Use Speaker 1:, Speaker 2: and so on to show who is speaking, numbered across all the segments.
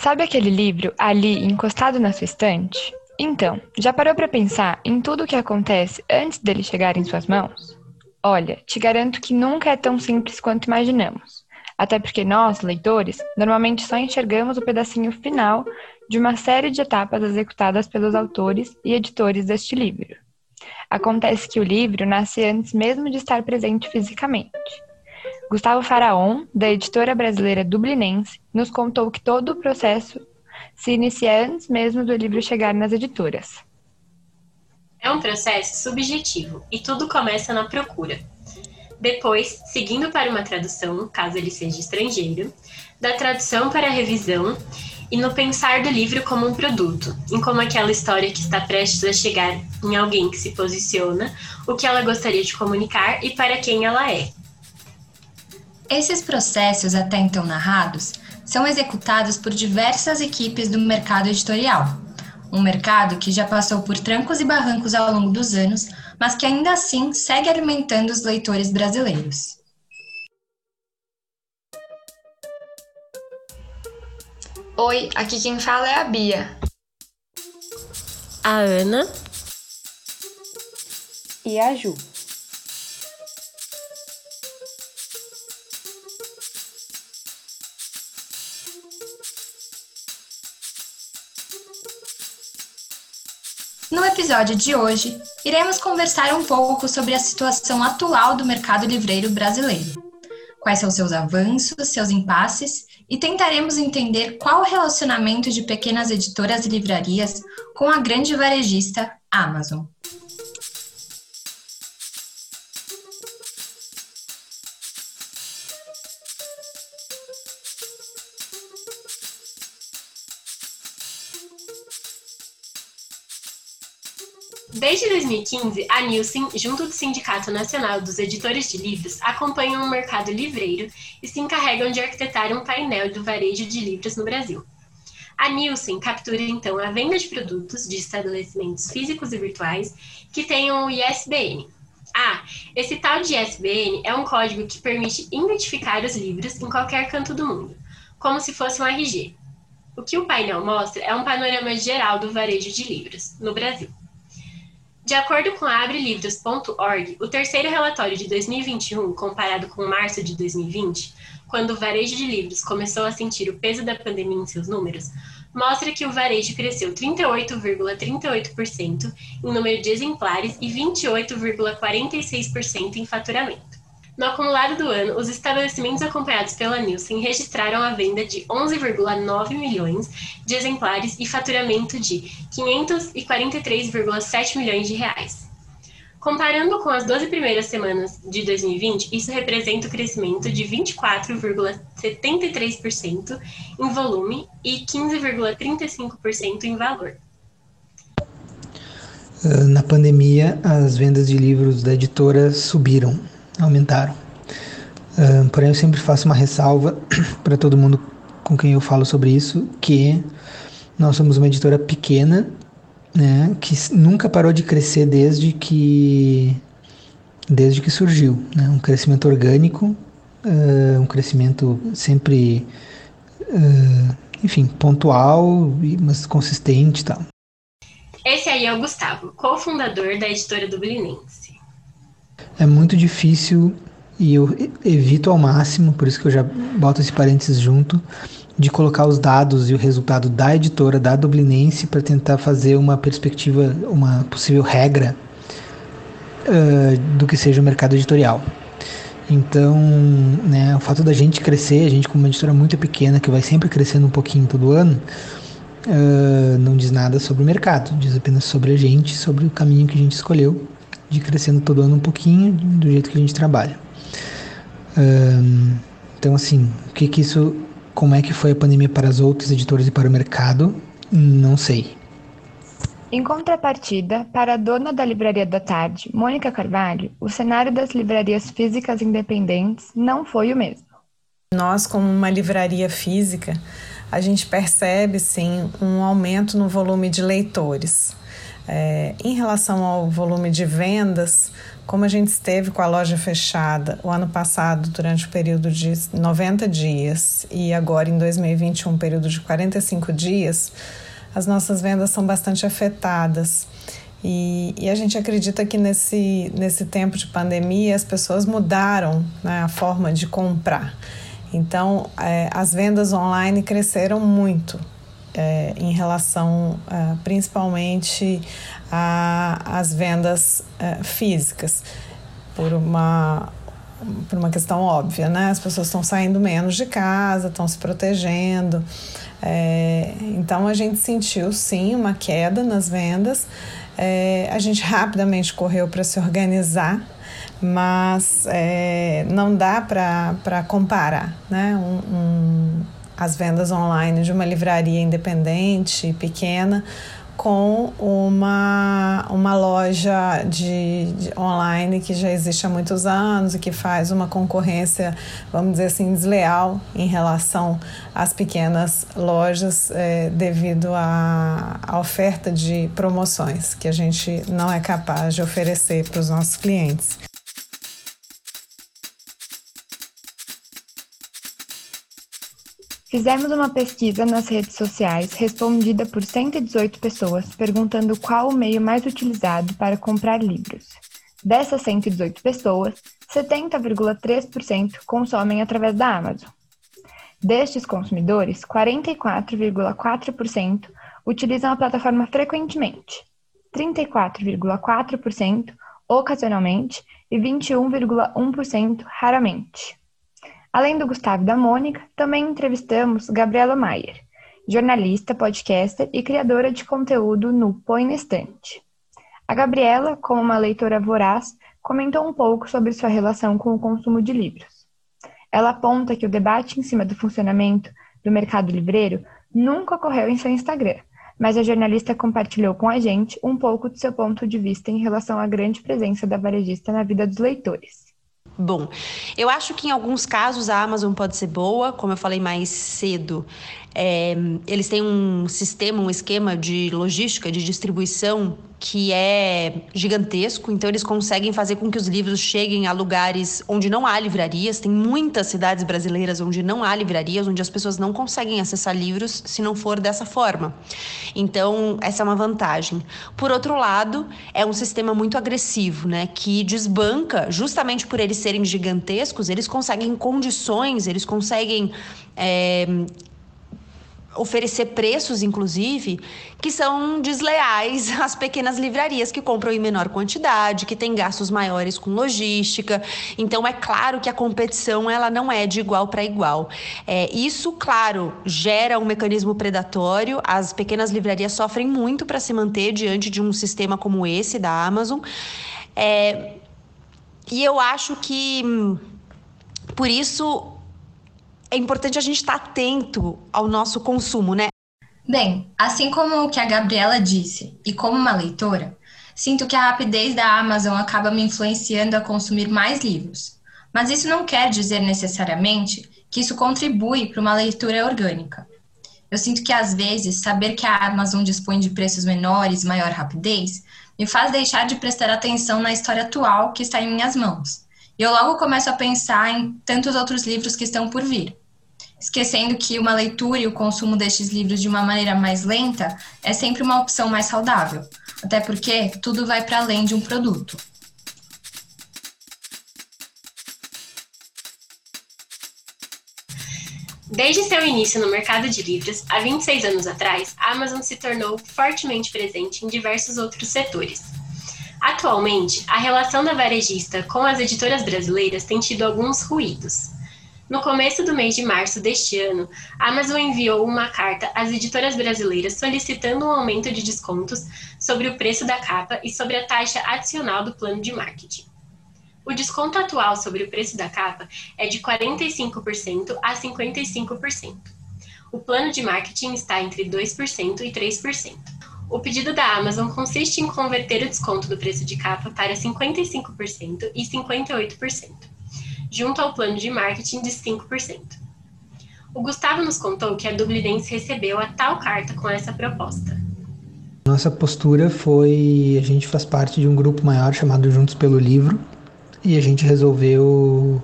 Speaker 1: Sabe aquele livro ali encostado na sua estante? Então, já parou para pensar em tudo o que acontece antes dele chegar em suas mãos? Olha, te garanto que nunca é tão simples quanto imaginamos. Até porque nós, leitores, normalmente só enxergamos o pedacinho final de uma série de etapas executadas pelos autores e editores deste livro. Acontece que o livro nasce antes mesmo de estar presente fisicamente. Gustavo Faraon, da editora brasileira Dublinense, nos contou que todo o processo se inicia antes mesmo do livro chegar nas editoras.
Speaker 2: É um processo subjetivo e tudo começa na procura. Depois, seguindo para uma tradução, caso ele seja estrangeiro, da tradução para a revisão e no pensar do livro como um produto, em como aquela história que está prestes a chegar em alguém que se posiciona, o que ela gostaria de comunicar e para quem ela é.
Speaker 3: Esses processos até então narrados são executados por diversas equipes do mercado editorial. Um mercado que já passou por trancos e barrancos ao longo dos anos, mas que ainda assim segue alimentando os leitores brasileiros.
Speaker 4: Oi, aqui quem fala é a Bia.
Speaker 5: A Ana.
Speaker 6: E a Ju.
Speaker 3: Episódio de hoje, iremos conversar um pouco sobre a situação atual do mercado livreiro brasileiro. Quais são seus avanços, seus impasses e tentaremos entender qual o relacionamento de pequenas editoras e livrarias com a grande varejista Amazon.
Speaker 2: Desde 2015, a Nielsen, junto do Sindicato Nacional dos Editores de Livros, acompanham o mercado livreiro e se encarregam de arquitetar um painel do varejo de livros no Brasil. A Nielsen captura então a venda de produtos de estabelecimentos físicos e virtuais que tenham o ISBN. Ah, esse tal de ISBN é um código que permite identificar os livros em qualquer canto do mundo, como se fosse um RG. O que o painel mostra é um panorama geral do varejo de livros no Brasil. De acordo com a abrelivros.org, o terceiro relatório de 2021, comparado com março de 2020, quando o varejo de livros começou a sentir o peso da pandemia em seus números, mostra que o varejo cresceu 38,38% ,38 em número de exemplares e 28,46% em faturamento. No acumulado do ano, os estabelecimentos acompanhados pela Nielsen registraram a venda de 11,9 milhões de exemplares e faturamento de 543,7 milhões de reais. Comparando com as 12 primeiras semanas de 2020, isso representa o crescimento de 24,73% em volume e 15,35% em valor.
Speaker 7: Ah, na pandemia, as vendas de livros da editora subiram aumentaram. Uh, porém, eu sempre faço uma ressalva para todo mundo com quem eu falo sobre isso, que nós somos uma editora pequena, né, que nunca parou de crescer desde que desde que surgiu, né, um crescimento orgânico, uh, um crescimento sempre, uh, enfim, pontual, mas consistente, tal.
Speaker 2: Esse aí é o Gustavo, cofundador da editora Dublinense
Speaker 7: é muito difícil e eu evito ao máximo, por isso que eu já boto esse parênteses junto, de colocar os dados e o resultado da editora, da Dublinense, para tentar fazer uma perspectiva, uma possível regra uh, do que seja o mercado editorial. Então, né, o fato da gente crescer, a gente como uma editora muito pequena, que vai sempre crescendo um pouquinho todo ano, uh, não diz nada sobre o mercado, diz apenas sobre a gente, sobre o caminho que a gente escolheu de crescendo todo ano um pouquinho do jeito que a gente trabalha. Um, então, assim, o que que isso, como é que foi a pandemia para as outras editoras e para o mercado? Não sei.
Speaker 1: Em contrapartida, para a dona da Livraria da Tarde, Mônica Carvalho, o cenário das livrarias físicas independentes não foi o mesmo.
Speaker 8: Nós, como uma livraria física, a gente percebe sim um aumento no volume de leitores. É, em relação ao volume de vendas, como a gente esteve com a loja fechada o ano passado durante o período de 90 dias e agora em 2021 um período de 45 dias, as nossas vendas são bastante afetadas. E, e, a gente acredita que nesse, nesse tempo de pandemia as pessoas mudaram né, a forma de comprar. Então, é, as vendas online cresceram muito é, em relação é, principalmente às vendas é, físicas, por uma, por uma questão óbvia, né? As pessoas estão saindo menos de casa, estão se protegendo. É, então, a gente sentiu sim uma queda nas vendas. É, a gente rapidamente correu para se organizar mas é, não dá para comparar né? Um, as vendas online de uma livraria independente, pequena, com uma, uma loja de, de, online que já existe há muitos anos e que faz uma concorrência, vamos dizer assim, desleal em relação às pequenas lojas é, devido à, à oferta de promoções que a gente não é capaz de oferecer para os nossos clientes.
Speaker 1: Fizemos uma pesquisa nas redes sociais respondida por 118 pessoas perguntando qual o meio mais utilizado para comprar livros. Dessas 118 pessoas, 70,3% consomem através da Amazon. Destes consumidores, 44,4% utilizam a plataforma frequentemente, 34,4% ocasionalmente e 21,1% raramente. Além do Gustavo e da Mônica, também entrevistamos Gabriela Maier, jornalista, podcaster e criadora de conteúdo no Põe na Estante. A Gabriela, como uma leitora voraz, comentou um pouco sobre sua relação com o consumo de livros. Ela aponta que o debate em cima do funcionamento do mercado livreiro nunca ocorreu em seu Instagram, mas a jornalista compartilhou com a gente um pouco de seu ponto de vista em relação à grande presença da varejista na vida dos leitores.
Speaker 6: Bom, eu acho que em alguns casos a Amazon pode ser boa, como eu falei mais cedo. É, eles têm um sistema, um esquema de logística, de distribuição que é gigantesco, então eles conseguem fazer com que os livros cheguem a lugares onde não há livrarias. Tem muitas cidades brasileiras onde não há livrarias, onde as pessoas não conseguem acessar livros se não for dessa forma. Então, essa é uma vantagem. Por outro lado, é um sistema muito agressivo, né, que desbanca, justamente por eles serem gigantescos, eles conseguem condições, eles conseguem é, oferecer preços, inclusive, que são desleais às pequenas livrarias que compram em menor quantidade, que têm gastos maiores com logística. Então, é claro que a competição ela não é de igual para igual. É, isso, claro, gera um mecanismo predatório. As pequenas livrarias sofrem muito para se manter diante de um sistema como esse da Amazon. É, e eu acho que, hum, por isso, é importante a gente estar tá atento ao nosso consumo, né?
Speaker 3: Bem, assim como o que a Gabriela disse, e como uma leitora, sinto que a rapidez da Amazon acaba me influenciando a consumir mais livros. Mas isso não quer dizer necessariamente que isso contribui para uma leitura orgânica. Eu sinto que às vezes saber que a Amazon dispõe de preços menores maior rapidez me faz deixar de prestar atenção na história atual que está em minhas mãos. E eu logo começo a pensar em tantos outros livros que estão por vir esquecendo que uma leitura e o consumo destes livros de uma maneira mais lenta é sempre uma opção mais saudável, até porque tudo vai para além de um produto.
Speaker 2: Desde seu início no mercado de livros, há 26 anos atrás, a Amazon se tornou fortemente presente em diversos outros setores. Atualmente, a relação da varejista com as editoras brasileiras tem tido alguns ruídos. No começo do mês de março deste ano, a Amazon enviou uma carta às editoras brasileiras solicitando um aumento de descontos sobre o preço da capa e sobre a taxa adicional do plano de marketing. O desconto atual sobre o preço da capa é de 45% a 55%. O plano de marketing está entre 2% e 3%. O pedido da Amazon consiste em converter o desconto do preço de capa para 55% e 58% junto ao plano de marketing de 5%. O Gustavo nos contou que a Dublinense recebeu a tal carta com essa proposta.
Speaker 7: Nossa postura foi: a gente faz parte de um grupo maior chamado Juntos pelo Livro e a gente resolveu,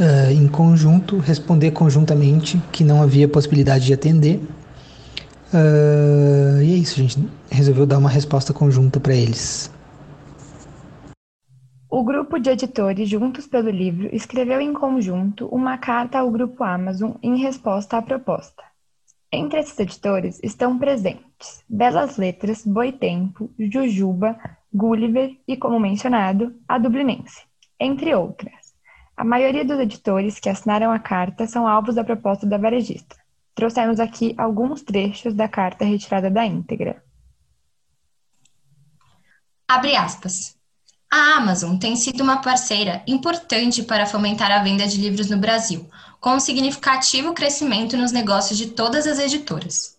Speaker 7: uh, em conjunto, responder conjuntamente que não havia possibilidade de atender. Uh, e é isso, a gente resolveu dar uma resposta conjunta para eles.
Speaker 1: O grupo de editores Juntos pelo Livro escreveu em conjunto uma carta ao grupo Amazon em resposta à proposta. Entre esses editores estão presentes Belas Letras, Boitempo, Jujuba, Gulliver e, como mencionado, a Dublinense, entre outras. A maioria dos editores que assinaram a carta são alvos da proposta da varejista. Trouxemos aqui alguns trechos da carta retirada da íntegra.
Speaker 3: Abre aspas. A Amazon tem sido uma parceira importante para fomentar a venda de livros no Brasil, com um significativo crescimento nos negócios de todas as editoras.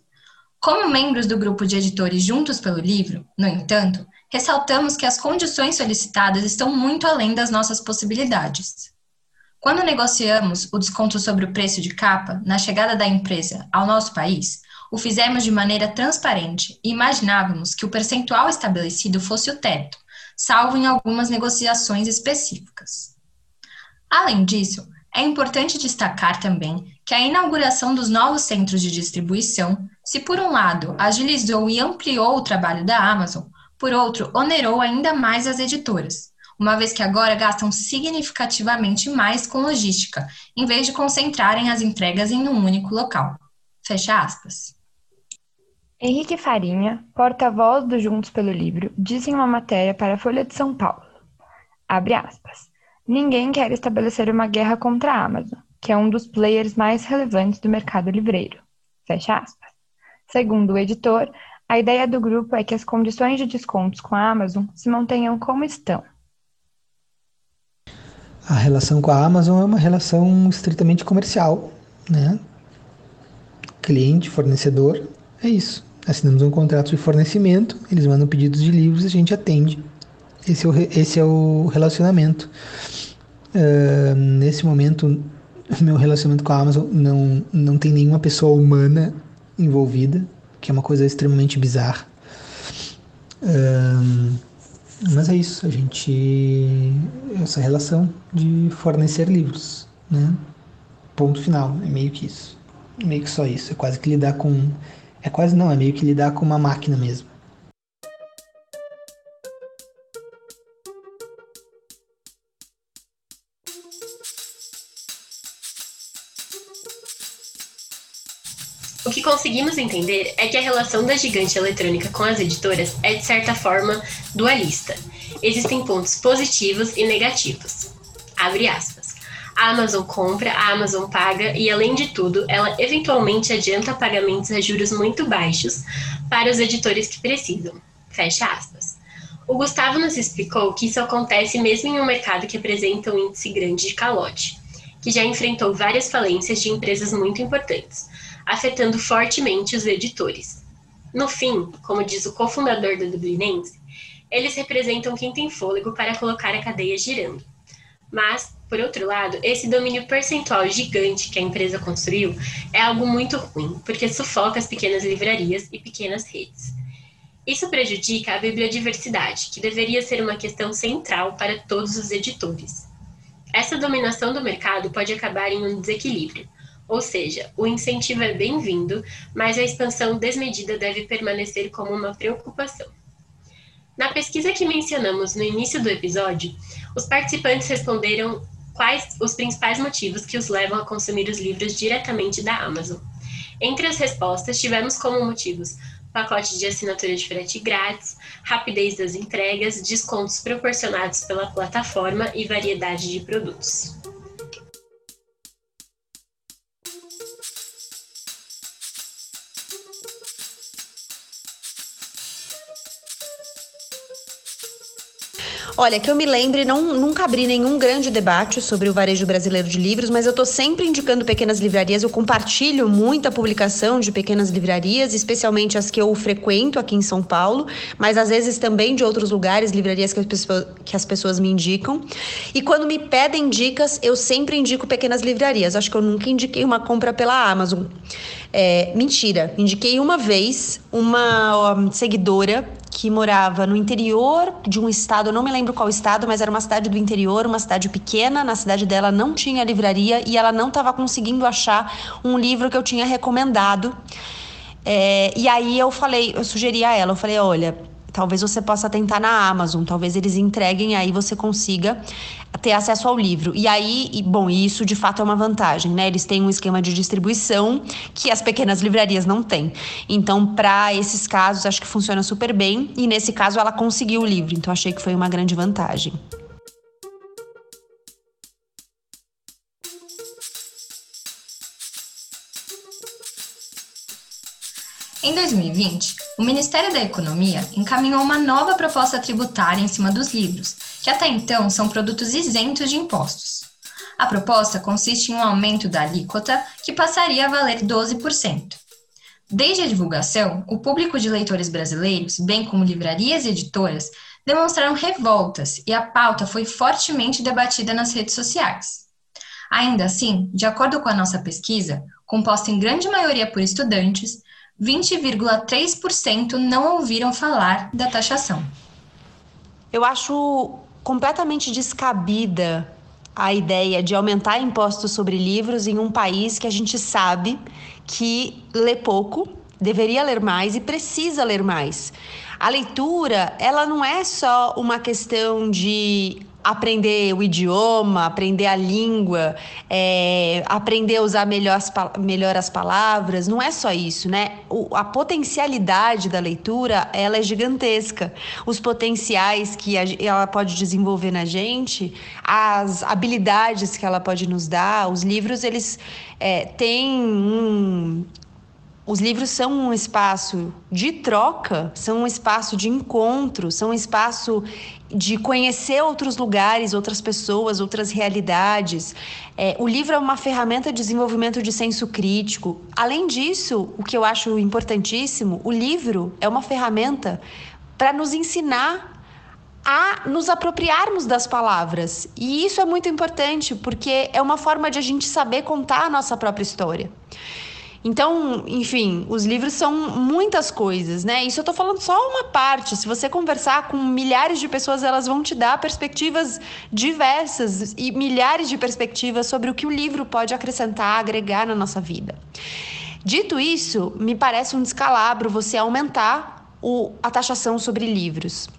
Speaker 3: Como membros do grupo de editores Juntos pelo Livro, no entanto, ressaltamos que as condições solicitadas estão muito além das nossas possibilidades. Quando negociamos o desconto sobre o preço de capa na chegada da empresa ao nosso país, o fizemos de maneira transparente e imaginávamos que o percentual estabelecido fosse o teto, salvo em algumas negociações específicas. Além disso, é importante destacar também que a inauguração dos novos centros de distribuição, se por um lado agilizou e ampliou o trabalho da Amazon, por outro, onerou ainda mais as editoras, uma vez que agora gastam significativamente mais com logística, em vez de concentrarem as entregas em um único local. Fecha aspas.
Speaker 1: Henrique Farinha, porta-voz do Juntos pelo Livro, disse em uma matéria para a Folha de São Paulo, abre aspas, ninguém quer estabelecer uma guerra contra a Amazon, que é um dos players mais relevantes do mercado livreiro. Fecha aspas. Segundo o editor, a ideia do grupo é que as condições de descontos com a Amazon se mantenham como estão.
Speaker 7: A relação com a Amazon é uma relação estritamente comercial, né? Cliente, fornecedor, é isso. Assinamos um contrato de fornecimento, eles mandam pedidos de livros e a gente atende. Esse é o, esse é o relacionamento. Uh, nesse momento, meu relacionamento com a Amazon não, não tem nenhuma pessoa humana envolvida, que é uma coisa extremamente bizarra. Uh, mas é isso, a gente. Essa relação de fornecer livros, né? Ponto final, é meio que isso. Meio que só isso. É quase que lidar com é quase não, é meio que lidar com uma máquina mesmo.
Speaker 2: O que conseguimos entender é que a relação da gigante eletrônica com as editoras é, de certa forma, dualista. Existem pontos positivos e negativos. Abre aspas. A Amazon compra, a Amazon paga e, além de tudo, ela eventualmente adianta pagamentos a juros muito baixos para os editores que precisam. Fecha aspas. O Gustavo nos explicou que isso acontece mesmo em um mercado que apresenta um índice grande de calote, que já enfrentou várias falências de empresas muito importantes, afetando fortemente os editores. No fim, como diz o cofundador do Dublinense, eles representam quem tem fôlego para colocar a cadeia girando. Mas, por outro lado, esse domínio percentual gigante que a empresa construiu é algo muito ruim, porque sufoca as pequenas livrarias e pequenas redes. Isso prejudica a bibliodiversidade, que deveria ser uma questão central para todos os editores. Essa dominação do mercado pode acabar em um desequilíbrio, ou seja, o incentivo é bem-vindo, mas a expansão desmedida deve permanecer como uma preocupação. Na pesquisa que mencionamos no início do episódio, os participantes responderam quais os principais motivos que os levam a consumir os livros diretamente da Amazon. Entre as respostas, tivemos como motivos pacote de assinatura de frete grátis, rapidez das entregas, descontos proporcionados pela plataforma e variedade de produtos.
Speaker 6: Olha, que eu me lembre, não, nunca abri nenhum grande debate sobre o varejo brasileiro de livros, mas eu estou sempre indicando pequenas livrarias. Eu compartilho muita publicação de pequenas livrarias, especialmente as que eu frequento aqui em São Paulo, mas às vezes também de outros lugares, livrarias que as pessoas, que as pessoas me indicam. E quando me pedem dicas, eu sempre indico pequenas livrarias. Acho que eu nunca indiquei uma compra pela Amazon. É, mentira, indiquei uma vez uma seguidora que morava no interior de um estado, eu não me lembro qual estado, mas era uma cidade do interior, uma cidade pequena. Na cidade dela não tinha livraria e ela não estava conseguindo achar um livro que eu tinha recomendado. É, e aí eu falei, eu sugeri a ela, eu falei, olha, talvez você possa tentar na Amazon, talvez eles entreguem aí você consiga ter acesso ao livro. E aí, e, bom, isso de fato é uma vantagem, né? Eles têm um esquema de distribuição que as pequenas livrarias não têm. Então, para esses casos, acho que funciona super bem. E nesse caso, ela conseguiu o livro. Então, achei que foi uma grande vantagem.
Speaker 3: Em 2020, o Ministério da Economia encaminhou uma nova proposta tributária em cima dos livros, que até então são produtos isentos de impostos. A proposta consiste em um aumento da alíquota que passaria a valer 12%. Desde a divulgação, o público de leitores brasileiros, bem como livrarias e editoras, demonstraram revoltas e a pauta foi fortemente debatida nas redes sociais. Ainda assim, de acordo com a nossa pesquisa, composta em grande maioria por estudantes, 20,3% não ouviram falar da taxação.
Speaker 6: Eu acho completamente descabida a ideia de aumentar impostos sobre livros em um país que a gente sabe que lê pouco, deveria ler mais e precisa ler mais. A leitura, ela não é só uma questão de aprender o idioma, aprender a língua, é, aprender a usar melhor as, melhor as palavras, não é só isso, né? O, a potencialidade da leitura, ela é gigantesca. Os potenciais que a, ela pode desenvolver na gente, as habilidades que ela pode nos dar, os livros, eles é, têm um, os livros são um espaço de troca, são um espaço de encontro, são um espaço de conhecer outros lugares, outras pessoas, outras realidades. É, o livro é uma ferramenta de desenvolvimento de senso crítico. Além disso, o que eu acho importantíssimo, o livro é uma ferramenta para nos ensinar a nos apropriarmos das palavras. E isso é muito importante, porque é uma forma de a gente saber contar a nossa própria história. Então, enfim, os livros são muitas coisas, né? Isso eu tô falando só uma parte. Se você conversar com milhares de pessoas, elas vão te dar perspectivas diversas e milhares de perspectivas sobre o que o livro pode acrescentar, agregar na nossa vida. Dito isso, me parece um descalabro você aumentar o, a taxação sobre livros.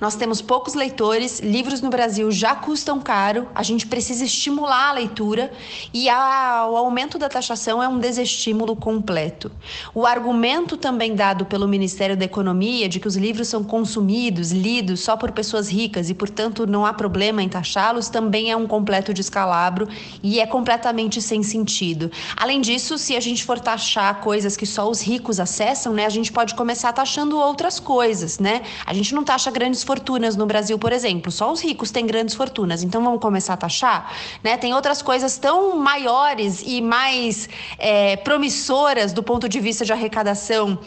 Speaker 6: Nós temos poucos leitores, livros no Brasil já custam caro, a gente precisa estimular a leitura e a, o aumento da taxação é um desestímulo completo. O argumento também dado pelo Ministério da Economia de que os livros são consumidos, lidos só por pessoas ricas e, portanto, não há problema em taxá-los também é um completo descalabro e é completamente sem sentido. Além disso, se a gente for taxar coisas que só os ricos acessam, né, a gente pode começar taxando outras coisas, né? A gente não taxa grandes fortunas no Brasil, por exemplo. Só os ricos têm grandes fortunas. Então vamos começar a taxar? Né? Tem outras coisas tão maiores e mais é, promissoras do ponto de vista de arrecadação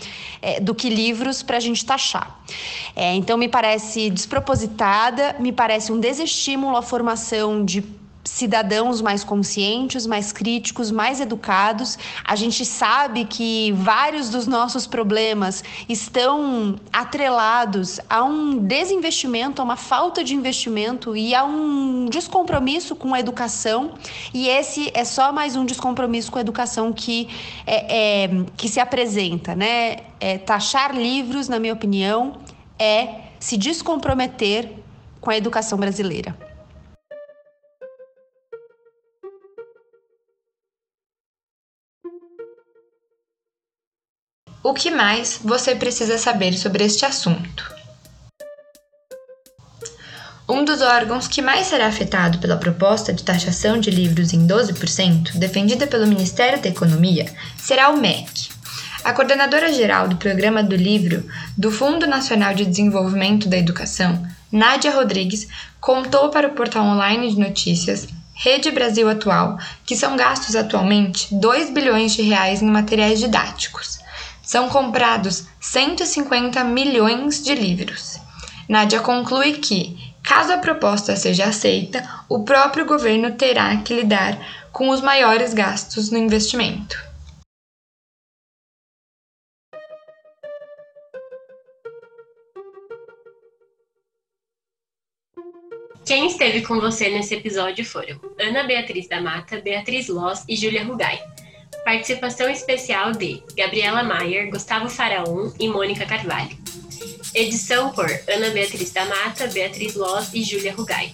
Speaker 6: é, do que livros para a gente taxar. É, então me parece despropositada, me parece um desestímulo à formação de cidadãos mais conscientes, mais críticos, mais educados. A gente sabe que vários dos nossos problemas estão atrelados a um desinvestimento, a uma falta de investimento e a um descompromisso com a educação. E esse é só mais um descompromisso com a educação que, é, é que se apresenta, né? É, taxar livros, na minha opinião, é se descomprometer com a educação brasileira.
Speaker 4: O que mais você precisa saber sobre este assunto? Um dos órgãos que mais será afetado pela proposta de taxação de livros em 12%, defendida pelo Ministério da Economia, será o MEC. A coordenadora geral do Programa do Livro do Fundo Nacional de Desenvolvimento da Educação, Nádia Rodrigues, contou para o portal online de notícias Rede Brasil Atual que são gastos atualmente 2 bilhões de reais em materiais didáticos. São comprados 150 milhões de livros. Nádia conclui que, caso a proposta seja aceita, o próprio governo terá que lidar com os maiores gastos no investimento.
Speaker 2: Quem esteve com você nesse episódio foram Ana Beatriz da Mata, Beatriz Loss e Júlia Rugai. Participação especial de Gabriela Maier, Gustavo Faraon e Mônica Carvalho. Edição por Ana Beatriz da Mata, Beatriz Loss e Júlia Rugai.